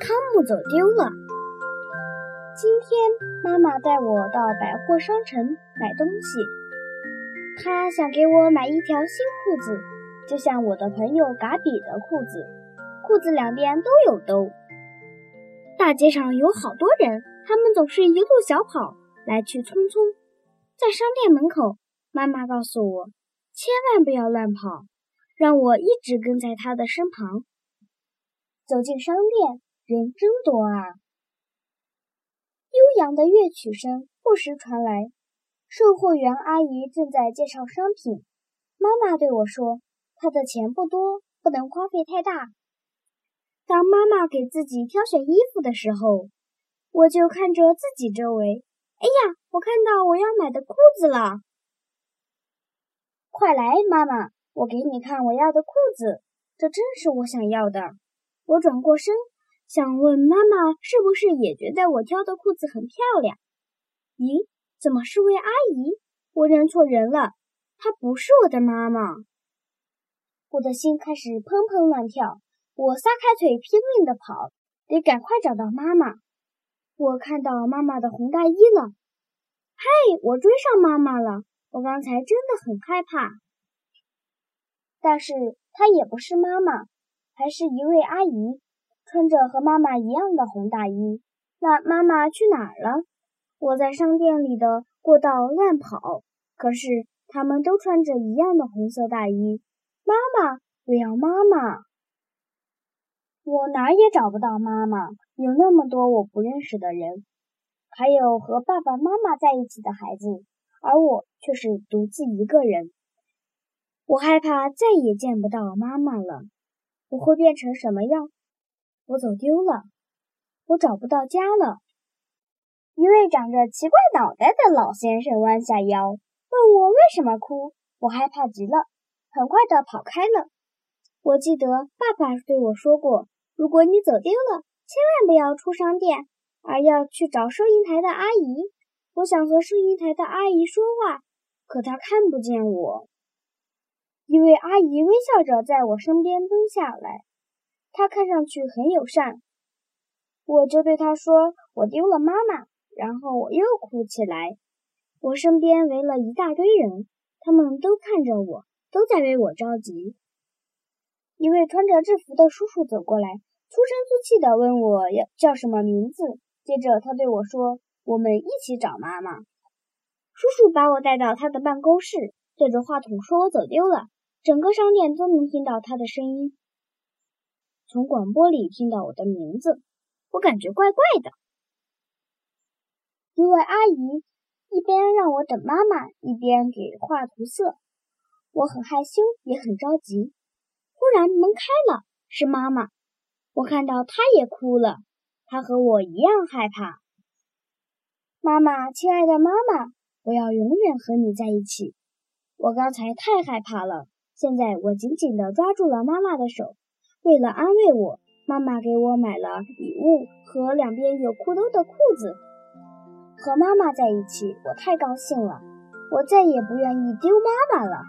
汤姆走丢了。今天妈妈带我到百货商城买东西，她想给我买一条新裤子，就像我的朋友嘎比的裤子，裤子两边都有兜。大街上有好多人，他们总是一路小跑，来去匆匆。在商店门口，妈妈告诉我，千万不要乱跑，让我一直跟在她的身旁。走进商店。人真多啊！悠扬的乐曲声不时传来，售货员阿姨正在介绍商品。妈妈对我说：“她的钱不多，不能花费太大。”当妈妈给自己挑选衣服的时候，我就看着自己周围。哎呀，我看到我要买的裤子了！快来，妈妈，我给你看我要的裤子，这正是我想要的。我转过身。想问妈妈，是不是也觉得我挑的裤子很漂亮？咦，怎么是位阿姨？我认错人了，她不是我的妈妈。我的心开始砰砰乱跳，我撒开腿拼命地跑，得赶快找到妈妈。我看到妈妈的红大衣了，嘿，我追上妈妈了。我刚才真的很害怕，但是她也不是妈妈，还是一位阿姨。穿着和妈妈一样的红大衣，那妈妈去哪儿了？我在商店里的过道乱跑，可是他们都穿着一样的红色大衣。妈妈，我要妈妈！我哪儿也找不到妈妈，有那么多我不认识的人，还有和爸爸妈妈在一起的孩子，而我却是独自一个人。我害怕再也见不到妈妈了，我会变成什么样？我走丢了，我找不到家了。一位长着奇怪脑袋的老先生弯下腰，问我为什么哭。我害怕极了，很快的跑开了。我记得爸爸对我说过，如果你走丢了，千万不要出商店，而要去找收银台的阿姨。我想和收银台的阿姨说话，可她看不见我。一位阿姨微笑着在我身边蹲下来。他看上去很友善，我就对他说：“我丢了妈妈。”然后我又哭起来。我身边围了一大堆人，他们都看着我，都在为我着急。一位穿着制服的叔叔走过来，粗声粗气地问我要叫什么名字。接着他对我说：“我们一起找妈妈。”叔叔把我带到他的办公室，对着话筒说：“我走丢了。”整个商店都能听到他的声音。从广播里听到我的名字，我感觉怪怪的。一位阿姨一边让我等妈妈，一边给画涂色。我很害羞，也很着急。忽然门开了，是妈妈。我看到她也哭了，她和我一样害怕。妈妈，亲爱的妈妈，我要永远和你在一起。我刚才太害怕了，现在我紧紧地抓住了妈妈的手。为了安慰我，妈妈给我买了礼物和两边有裤兜的裤子。和妈妈在一起，我太高兴了，我再也不愿意丢妈妈了。